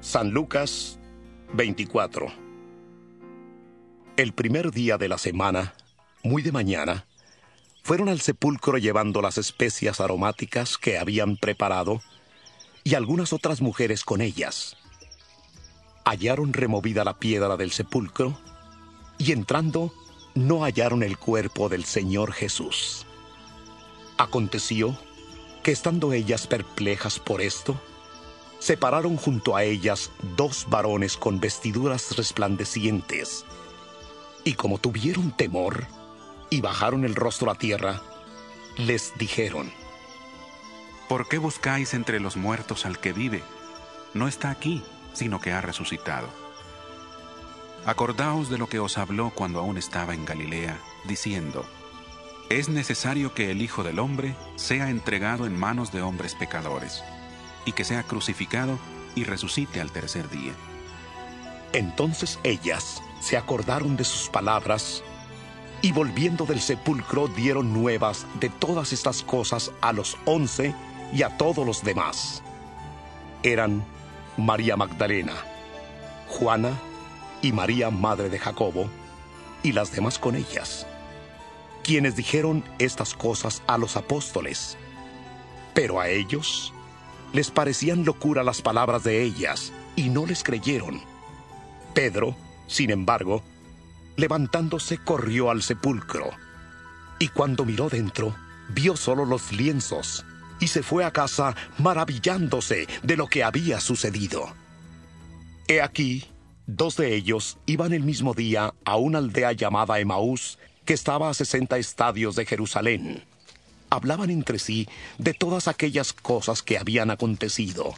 San Lucas 24 El primer día de la semana, muy de mañana, fueron al sepulcro llevando las especias aromáticas que habían preparado y algunas otras mujeres con ellas. Hallaron removida la piedra del sepulcro y entrando no hallaron el cuerpo del Señor Jesús. Aconteció que estando ellas perplejas por esto, se pararon junto a ellas dos varones con vestiduras resplandecientes, y como tuvieron temor y bajaron el rostro a tierra, les dijeron, ¿Por qué buscáis entre los muertos al que vive? No está aquí, sino que ha resucitado. Acordaos de lo que os habló cuando aún estaba en Galilea, diciendo, Es necesario que el Hijo del Hombre sea entregado en manos de hombres pecadores y que sea crucificado y resucite al tercer día. Entonces ellas se acordaron de sus palabras y volviendo del sepulcro dieron nuevas de todas estas cosas a los once y a todos los demás. Eran María Magdalena, Juana y María, madre de Jacobo, y las demás con ellas, quienes dijeron estas cosas a los apóstoles. Pero a ellos les parecían locura las palabras de ellas y no les creyeron. Pedro, sin embargo, levantándose corrió al sepulcro y cuando miró dentro, vio solo los lienzos y se fue a casa maravillándose de lo que había sucedido. He aquí, dos de ellos iban el mismo día a una aldea llamada Emaús, que estaba a sesenta estadios de Jerusalén hablaban entre sí de todas aquellas cosas que habían acontecido.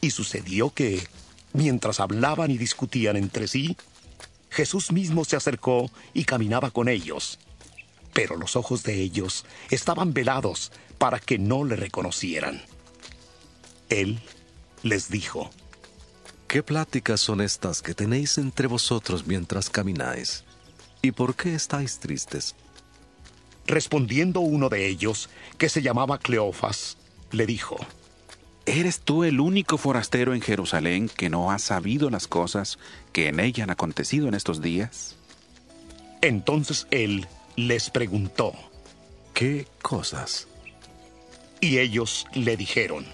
Y sucedió que, mientras hablaban y discutían entre sí, Jesús mismo se acercó y caminaba con ellos. Pero los ojos de ellos estaban velados para que no le reconocieran. Él les dijo, ¿Qué pláticas son estas que tenéis entre vosotros mientras camináis? ¿Y por qué estáis tristes? Respondiendo uno de ellos, que se llamaba Cleofas, le dijo, ¿Eres tú el único forastero en Jerusalén que no ha sabido las cosas que en ella han acontecido en estos días? Entonces él les preguntó, ¿qué cosas? Y ellos le dijeron,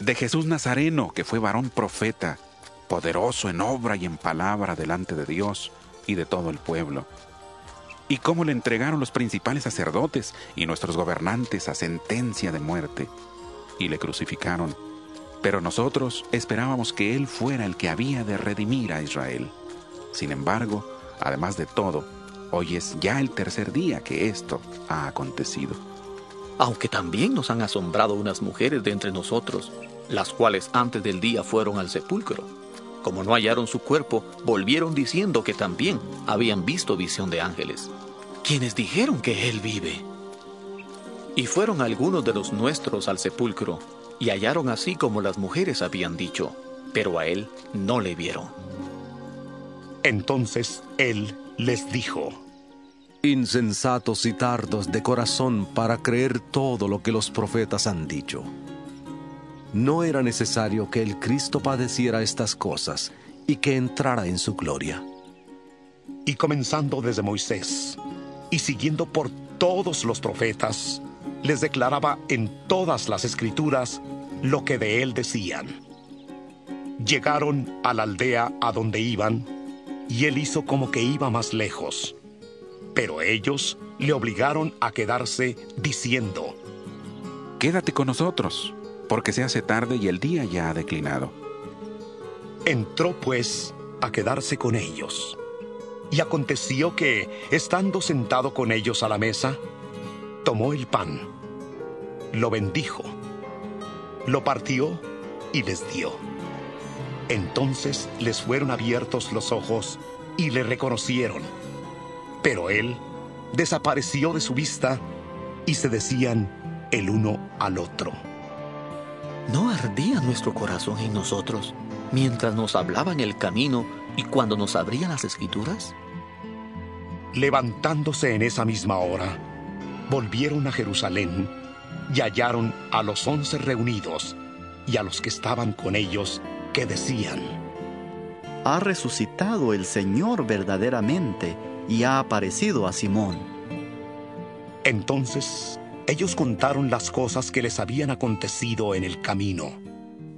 de Jesús Nazareno, que fue varón profeta, poderoso en obra y en palabra delante de Dios y de todo el pueblo y cómo le entregaron los principales sacerdotes y nuestros gobernantes a sentencia de muerte, y le crucificaron. Pero nosotros esperábamos que Él fuera el que había de redimir a Israel. Sin embargo, además de todo, hoy es ya el tercer día que esto ha acontecido. Aunque también nos han asombrado unas mujeres de entre nosotros, las cuales antes del día fueron al sepulcro. Como no hallaron su cuerpo, volvieron diciendo que también habían visto visión de ángeles quienes dijeron que Él vive. Y fueron algunos de los nuestros al sepulcro, y hallaron así como las mujeres habían dicho, pero a Él no le vieron. Entonces Él les dijo, Insensatos y tardos de corazón para creer todo lo que los profetas han dicho. No era necesario que el Cristo padeciera estas cosas y que entrara en su gloria. Y comenzando desde Moisés, y siguiendo por todos los profetas, les declaraba en todas las escrituras lo que de él decían. Llegaron a la aldea a donde iban, y él hizo como que iba más lejos. Pero ellos le obligaron a quedarse diciendo, Quédate con nosotros, porque se hace tarde y el día ya ha declinado. Entró pues a quedarse con ellos. Y aconteció que, estando sentado con ellos a la mesa, tomó el pan, lo bendijo, lo partió y les dio. Entonces les fueron abiertos los ojos y le reconocieron. Pero él desapareció de su vista y se decían el uno al otro. ¿No ardía nuestro corazón en nosotros mientras nos hablaba en el camino y cuando nos abrían las escrituras? Levantándose en esa misma hora, volvieron a Jerusalén y hallaron a los once reunidos y a los que estaban con ellos que decían, Ha resucitado el Señor verdaderamente y ha aparecido a Simón. Entonces ellos contaron las cosas que les habían acontecido en el camino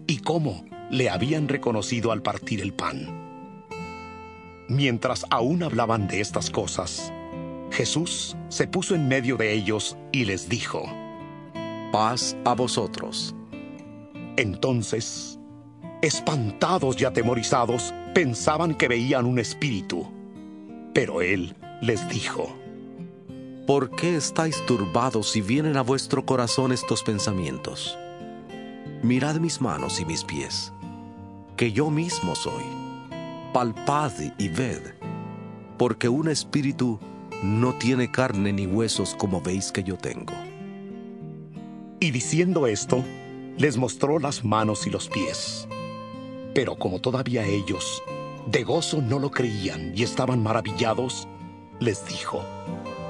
y cómo le habían reconocido al partir el pan. Mientras aún hablaban de estas cosas, Jesús se puso en medio de ellos y les dijo, Paz a vosotros. Entonces, espantados y atemorizados, pensaban que veían un espíritu. Pero él les dijo, ¿Por qué estáis turbados si vienen a vuestro corazón estos pensamientos? Mirad mis manos y mis pies, que yo mismo soy. Palpad y ved, porque un espíritu no tiene carne ni huesos como veis que yo tengo. Y diciendo esto, les mostró las manos y los pies. Pero como todavía ellos de gozo no lo creían y estaban maravillados, les dijo,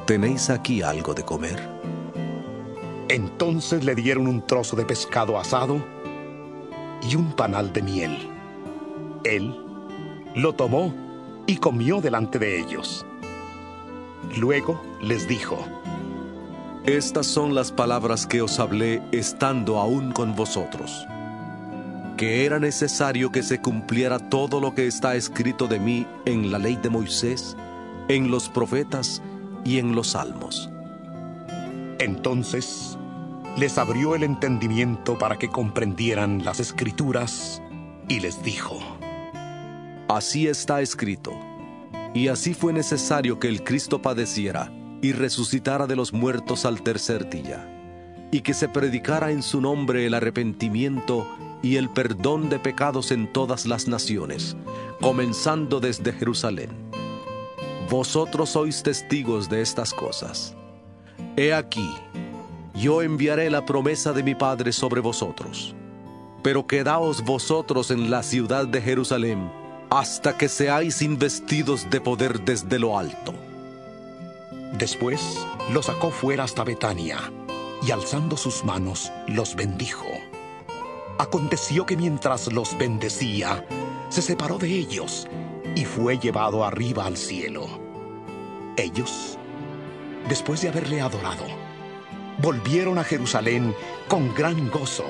¿Tenéis aquí algo de comer? Entonces le dieron un trozo de pescado asado y un panal de miel. Él lo tomó y comió delante de ellos. Luego les dijo, Estas son las palabras que os hablé estando aún con vosotros, que era necesario que se cumpliera todo lo que está escrito de mí en la ley de Moisés, en los profetas y en los salmos. Entonces les abrió el entendimiento para que comprendieran las escrituras y les dijo, Así está escrito. Y así fue necesario que el Cristo padeciera y resucitara de los muertos al tercer día, y que se predicara en su nombre el arrepentimiento y el perdón de pecados en todas las naciones, comenzando desde Jerusalén. Vosotros sois testigos de estas cosas. He aquí, yo enviaré la promesa de mi Padre sobre vosotros. Pero quedaos vosotros en la ciudad de Jerusalén hasta que seáis investidos de poder desde lo alto. Después los sacó fuera hasta Betania y alzando sus manos los bendijo. Aconteció que mientras los bendecía, se separó de ellos y fue llevado arriba al cielo. Ellos, después de haberle adorado, volvieron a Jerusalén con gran gozo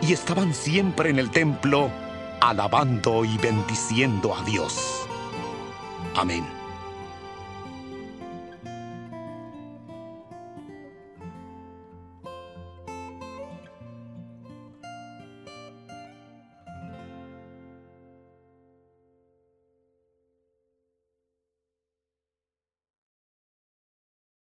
y estaban siempre en el templo alabando y bendiciendo a Dios. Amén.